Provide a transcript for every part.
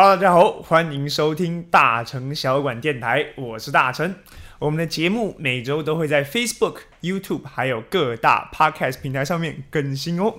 Hello，大家好，欢迎收听大成小馆电台，我是大成。我们的节目每周都会在 Facebook、YouTube 还有各大 Podcast 平台上面更新哦。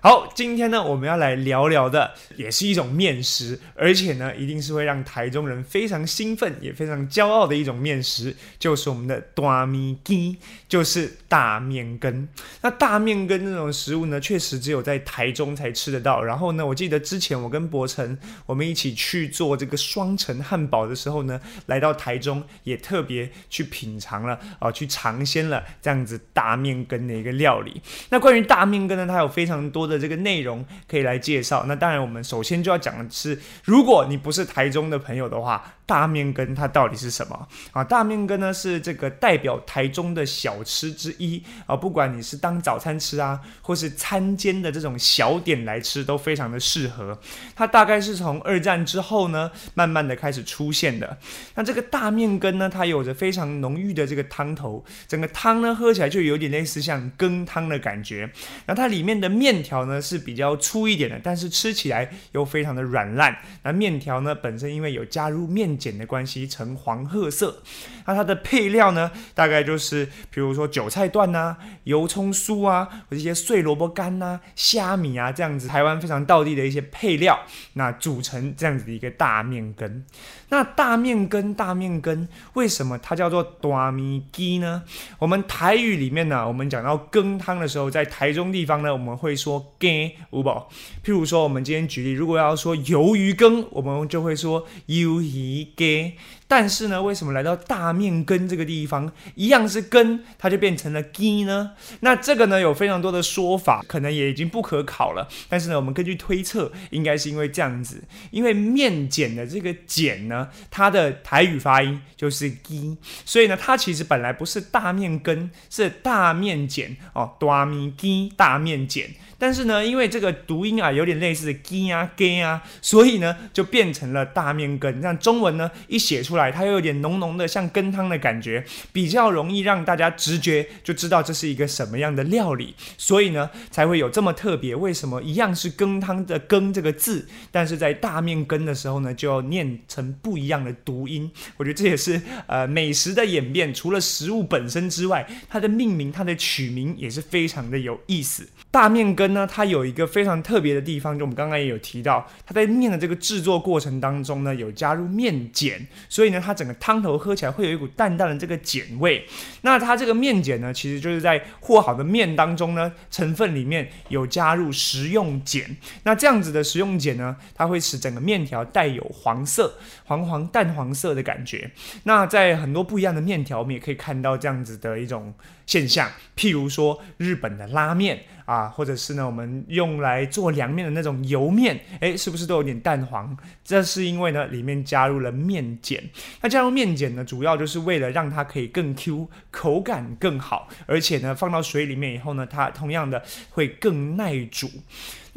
好，今天呢，我们要来聊聊的也是一种面食，而且呢，一定是会让台中人非常兴奋也非常骄傲的一种面食，就是我们的大米鸡，就是大面羹。那大面羹这种食物呢，确实只有在台中才吃得到。然后呢，我记得之前我跟博成我们一起去做这个双层汉堡的时候呢，来到台中也特别去品尝了啊，去尝鲜了这样子大面羹的一个料理。那关于大面羹呢，它有非常多。的这个内容可以来介绍。那当然，我们首先就要讲的是，如果你不是台中的朋友的话，大面羹它到底是什么啊？大面羹呢是这个代表台中的小吃之一啊。不管你是当早餐吃啊，或是餐间的这种小点来吃，都非常的适合。它大概是从二战之后呢，慢慢的开始出现的。那这个大面羹呢，它有着非常浓郁的这个汤头，整个汤呢喝起来就有点类似像羹汤的感觉。那它里面的面条。呢是比较粗一点的，但是吃起来又非常的软烂。那面条呢本身因为有加入面碱的关系，呈黄褐色。那它的配料呢，大概就是比如说韭菜段呐、油葱酥啊，或者一些碎萝卜干呐、虾米啊这样子，台湾非常道地的一些配料，那组成这样子的一个大面羹。那大面羹，大面羹为什么它叫做大米鸡呢？我们台语里面呢，我们讲到羹汤的时候，在台中地方呢，我们会说。羹，五宝。譬如说，我们今天举例，如果要说鱿鱼羹，我们就会说鱿鱼羹。但是呢，为什么来到大面根这个地方，一样是根，它就变成了鸡呢？那这个呢，有非常多的说法，可能也已经不可考了。但是呢，我们根据推测，应该是因为这样子，因为面碱的这个碱呢，它的台语发音就是鸡，所以呢，它其实本来不是大面根，是大面碱哦，大米鸡大面碱。但是呢，因为这个读音啊，有点类似 g 啊 “ge” 啊，所以呢，就变成了大面根。像中文呢，一写出来，它又有点浓浓的像羹汤的感觉，比较容易让大家直觉就知道这是一个什么样的料理。所以呢，才会有这么特别。为什么一样是羹汤的“羹”这个字，但是在大面羹的时候呢，就要念成不一样的读音？我觉得这也是呃美食的演变。除了食物本身之外，它的命名、它的取名也是非常的有意思。大面羹。呢，它有一个非常特别的地方，就我们刚刚也有提到，它在面的这个制作过程当中呢，有加入面碱，所以呢，它整个汤头喝起来会有一股淡淡的这个碱味。那它这个面碱呢，其实就是在和好的面当中呢，成分里面有加入食用碱。那这样子的食用碱呢，它会使整个面条带有黄色、黄黄淡黄色的感觉。那在很多不一样的面条，我们也可以看到这样子的一种现象，譬如说日本的拉面。啊，或者是呢，我们用来做凉面的那种油面，诶，是不是都有点蛋黄？这是因为呢，里面加入了面碱。那加入面碱呢，主要就是为了让它可以更 Q，口感更好，而且呢，放到水里面以后呢，它同样的会更耐煮。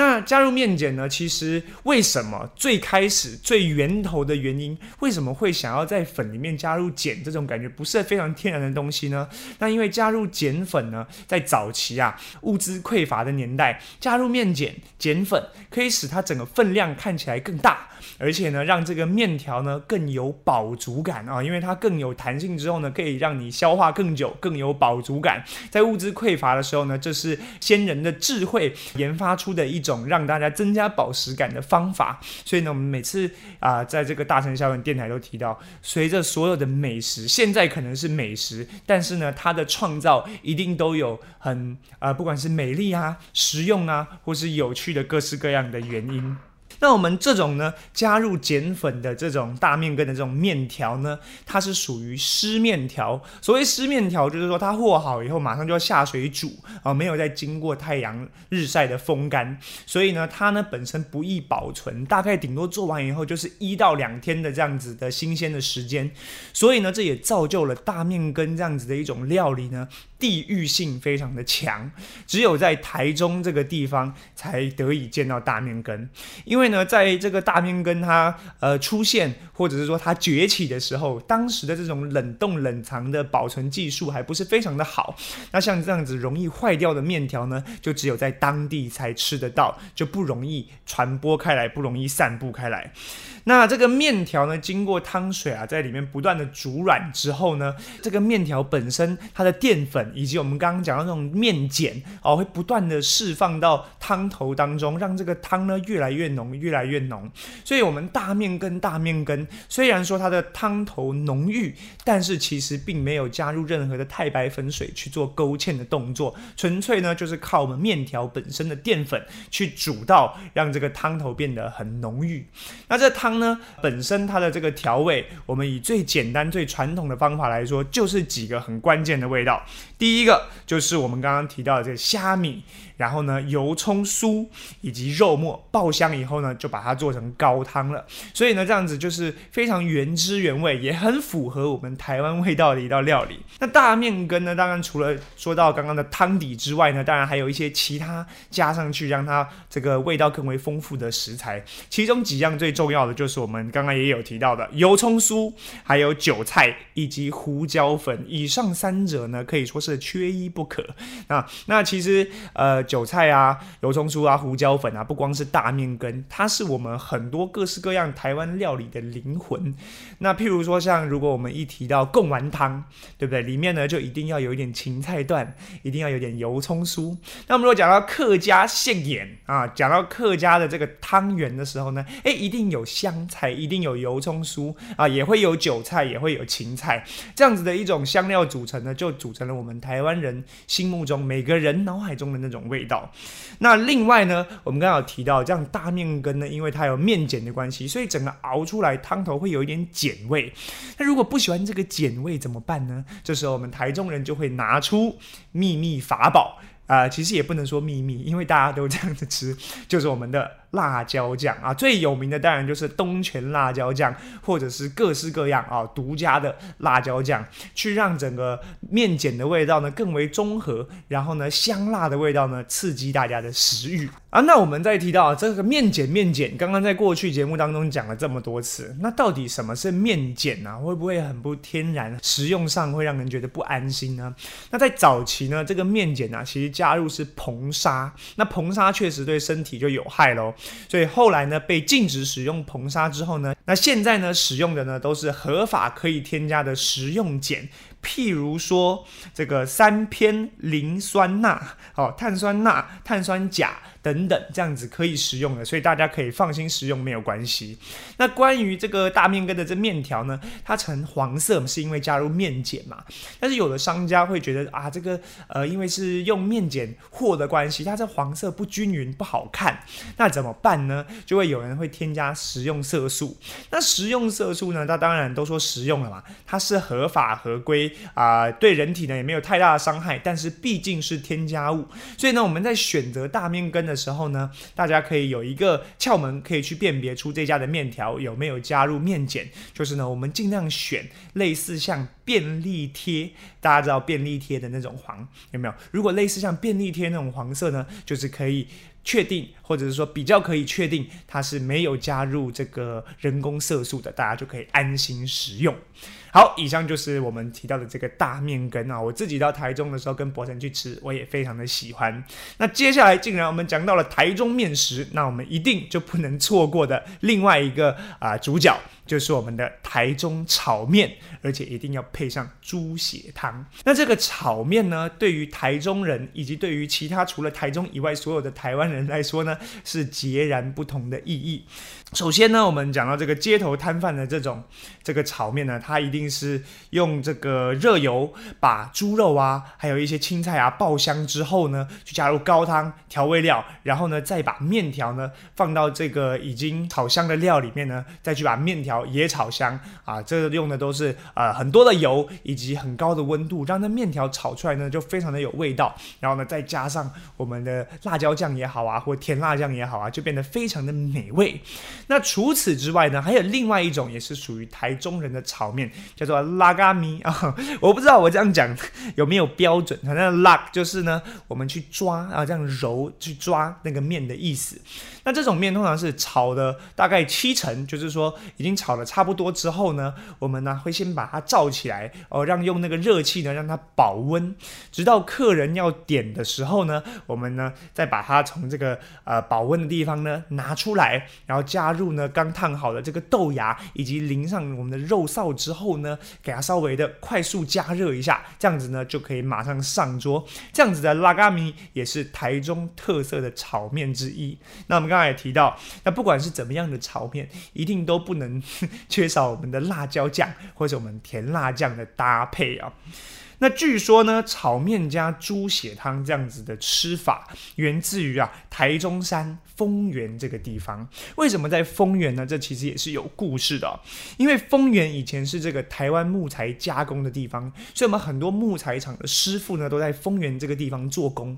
那加入面碱呢？其实为什么最开始最源头的原因，为什么会想要在粉里面加入碱这种感觉不是非常天然的东西呢？那因为加入碱粉呢，在早期啊物资匮乏的年代，加入面碱碱粉可以使它整个分量看起来更大。而且呢，让这个面条呢更有饱足感啊，因为它更有弹性之后呢，可以让你消化更久，更有饱足感。在物资匮乏的时候呢，这是先人的智慧研发出的一种种让大家增加饱食感的方法。所以呢，我们每次啊，在这个大城小馆电台都提到，随着所有的美食，现在可能是美食，但是呢，它的创造一定都有很啊，不管是美丽啊、实用啊，或是有趣的各式各样的原因。那我们这种呢，加入碱粉的这种大面根的这种面条呢，它是属于湿面条。所谓湿面条，就是说它和好以后马上就要下水煮啊，没有再经过太阳日晒的风干，所以呢，它呢本身不易保存，大概顶多做完以后就是一到两天的这样子的新鲜的时间。所以呢，这也造就了大面根这样子的一种料理呢。地域性非常的强，只有在台中这个地方才得以见到大面根。因为呢，在这个大面根它呃出现或者是说它崛起的时候，当时的这种冷冻冷藏的保存技术还不是非常的好。那像这样子容易坏掉的面条呢，就只有在当地才吃得到，就不容易传播开来，不容易散布开来。那这个面条呢，经过汤水啊，在里面不断的煮软之后呢，这个面条本身它的淀粉以及我们刚刚讲到那种面碱哦，会不断的释放到汤头当中，让这个汤呢越来越浓，越来越浓。所以，我们大面跟大面根虽然说它的汤头浓郁，但是其实并没有加入任何的太白粉水去做勾芡的动作，纯粹呢就是靠我们面条本身的淀粉去煮到，让这个汤头变得很浓郁。那这汤。呢，本身它的这个调味，我们以最简单、最传统的方法来说，就是几个很关键的味道。第一个就是我们刚刚提到的这个虾米。然后呢，油葱酥以及肉末爆香以后呢，就把它做成高汤了。所以呢，这样子就是非常原汁原味，也很符合我们台湾味道的一道料理。那大面羹呢，当然除了说到刚刚的汤底之外呢，当然还有一些其他加上去让它这个味道更为丰富的食材。其中几样最重要的就是我们刚刚也有提到的油葱酥，还有韭菜以及胡椒粉。以上三者呢，可以说是是缺一不可。那那其实呃。韭菜啊，油葱酥啊，胡椒粉啊，不光是大面羹，它是我们很多各式各样台湾料理的灵魂。那譬如说，像如果我们一提到贡丸汤，对不对？里面呢就一定要有一点芹菜段，一定要有点油葱酥。那我们如果讲到客家现眼啊，讲到客家的这个汤圆的时候呢，诶，一定有香菜，一定有油葱酥啊，也会有韭菜，也会有芹菜，这样子的一种香料组成呢，就组成了我们台湾人心目中每个人脑海中的那种味。道。那另外呢，我们刚刚有提到，这样大面羹呢，因为它有面碱的关系，所以整个熬出来汤头会有一点碱味。那如果不喜欢这个碱味怎么办呢？这时候我们台中人就会拿出秘密法宝啊，其实也不能说秘密，因为大家都这样子吃，就是我们的。辣椒酱啊，最有名的当然就是东泉辣椒酱，或者是各式各样啊独家的辣椒酱，去让整个面碱的味道呢更为中和，然后呢香辣的味道呢刺激大家的食欲啊。那我们再提到这个面碱，面碱刚刚在过去节目当中讲了这么多次，那到底什么是面碱呢？会不会很不天然，食用上会让人觉得不安心呢？那在早期呢，这个面碱啊，其实加入是硼砂，那硼砂确实对身体就有害喽。所以后来呢，被禁止使用硼砂之后呢，那现在呢，使用的呢都是合法可以添加的食用碱，譬如说这个三偏磷酸钠、哦碳酸钠、碳酸钾。等等，这样子可以食用的，所以大家可以放心食用，没有关系。那关于这个大面根的这面条呢，它呈黄色是因为加入面碱嘛？但是有的商家会觉得啊，这个呃，因为是用面碱和的关系，它这黄色不均匀，不好看。那怎么办呢？就会有人会添加食用色素。那食用色素呢？它当然都说食用了嘛，它是合法合规啊，对人体呢也没有太大的伤害，但是毕竟是添加物，所以呢，我们在选择大面根。的时候呢，大家可以有一个窍门，可以去辨别出这家的面条有没有加入面碱。就是呢，我们尽量选类似像便利贴，大家知道便利贴的那种黄有没有？如果类似像便利贴那种黄色呢，就是可以确定，或者是说比较可以确定它是没有加入这个人工色素的，大家就可以安心食用。好，以上就是我们提到的这个大面羹啊。我自己到台中的时候跟博成去吃，我也非常的喜欢。那接下来，竟然我们讲到了台中面食，那我们一定就不能错过的另外一个啊主角。就是我们的台中炒面，而且一定要配上猪血汤。那这个炒面呢，对于台中人以及对于其他除了台中以外所有的台湾人来说呢，是截然不同的意义。首先呢，我们讲到这个街头摊贩的这种这个炒面呢，它一定是用这个热油把猪肉啊，还有一些青菜啊爆香之后呢，去加入高汤调味料，然后呢再把面条呢放到这个已经炒香的料里面呢，再去把面条。也炒香啊，这个用的都是呃很多的油以及很高的温度，让那面条炒出来呢就非常的有味道。然后呢，再加上我们的辣椒酱也好啊，或甜辣酱也好啊，就变得非常的美味。那除此之外呢，还有另外一种也是属于台中人的炒面，叫做拉嘎咪啊。我不知道我这样讲有没有标准，反正拉就是呢，我们去抓啊，这样揉去抓那个面的意思。那这种面通常是炒的大概七成，就是说已经炒的差不多之后呢，我们呢会先把它罩起来，哦，让用那个热气呢让它保温，直到客人要点的时候呢，我们呢再把它从这个呃保温的地方呢拿出来，然后加入呢刚烫好的这个豆芽，以及淋上我们的肉臊之后呢，给它稍微的快速加热一下，这样子呢就可以马上上桌。这样子的拉嘎米也是台中特色的炒面之一。那我们刚才也提到，那不管是怎么样的炒面，一定都不能缺少我们的辣椒酱或者我们甜辣酱的搭配啊。那据说呢，炒面加猪血汤这样子的吃法，源自于啊台中山丰原这个地方。为什么在丰原呢？这其实也是有故事的。因为丰原以前是这个台湾木材加工的地方，所以我们很多木材厂的师傅呢，都在丰原这个地方做工。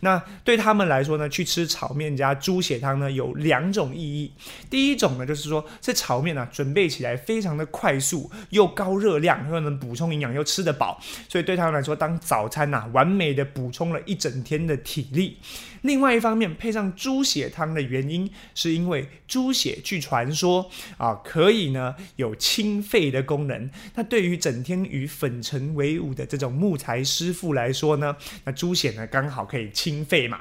那对他们来说呢，去吃炒面加猪血汤呢，有两种意义。第一种呢，就是说这炒面呢，准备起来非常的快速，又高热量，又能补充营养，又吃得饱，所以。对他们来说，当早餐呐，完美的补充了一整天的体力。另外一方面，配上猪血汤的原因，是因为猪血据传说啊，可以呢有清肺的功能。那对于整天与粉尘为伍的这种木材师傅来说呢，那猪血呢刚好可以清肺嘛。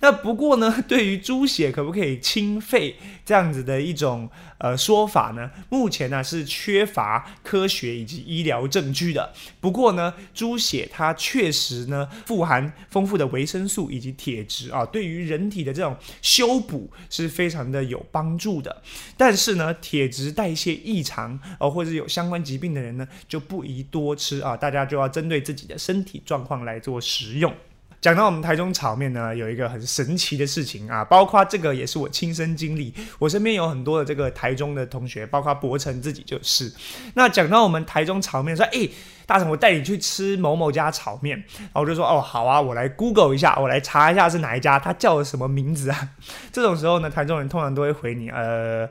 那不过呢，对于猪血可不可以清肺这样子的一种呃说法呢，目前呢是缺乏科学以及医疗证据的。不过呢，猪血它确实呢富含丰富的维生素以及铁质啊。对于人体的这种修补是非常的有帮助的。但是呢，铁质代谢异常哦，或者有相关疾病的人呢，就不宜多吃啊。大家就要针对自己的身体状况来做食用。讲到我们台中炒面呢，有一个很神奇的事情啊，包括这个也是我亲身经历。我身边有很多的这个台中的同学，包括博成自己就是。那讲到我们台中炒面，说哎。大成，我带你去吃某某家炒面，然后我就说哦好啊，我来 Google 一下，我来查一下是哪一家，它叫什么名字啊？这种时候呢，台中人通常都会回你，呃，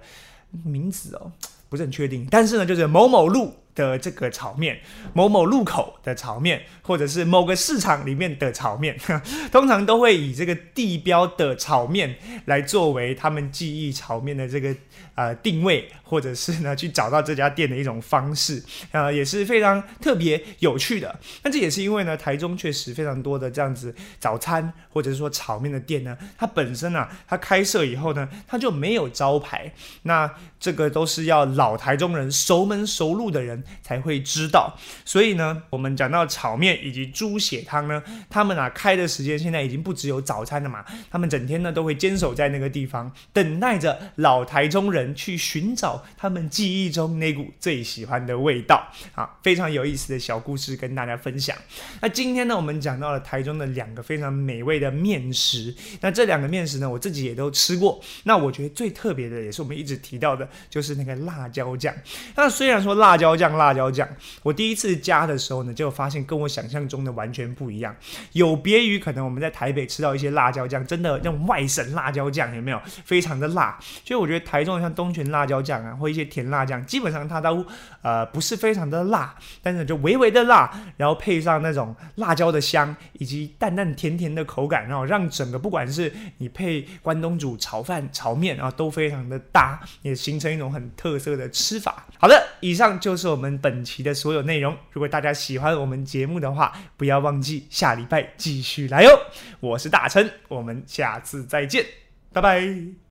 名字哦，不是很确定，但是呢，就是某某路。的这个炒面，某某路口的炒面，或者是某个市场里面的炒面，通常都会以这个地标的炒面来作为他们记忆炒面的这个呃定位，或者是呢去找到这家店的一种方式，呃也是非常特别有趣的。那这也是因为呢，台中确实非常多的这样子早餐或者是说炒面的店呢，它本身啊，它开设以后呢，它就没有招牌，那这个都是要老台中人熟门熟路的人。才会知道，所以呢，我们讲到炒面以及猪血汤呢，他们啊开的时间现在已经不只有早餐了嘛，他们整天呢都会坚守在那个地方，等待着老台中人去寻找他们记忆中那股最喜欢的味道啊，非常有意思的小故事跟大家分享。那今天呢，我们讲到了台中的两个非常美味的面食，那这两个面食呢，我自己也都吃过。那我觉得最特别的，也是我们一直提到的，就是那个辣椒酱。那虽然说辣椒酱。辣椒酱，我第一次加的时候呢，就发现跟我想象中的完全不一样，有别于可能我们在台北吃到一些辣椒酱，真的那种外省辣椒酱有没有？非常的辣。所以我觉得台中像东泉辣椒酱啊，或一些甜辣酱，基本上它都呃不是非常的辣，但是就微微的辣，然后配上那种辣椒的香，以及淡淡甜甜的口感，然后让整个不管是你配关东煮、炒饭、炒面啊，都非常的搭，也形成一种很特色的吃法。好的，以上就是我我们。本期的所有内容，如果大家喜欢我们节目的话，不要忘记下礼拜继续来哦。我是大成，我们下次再见，拜拜。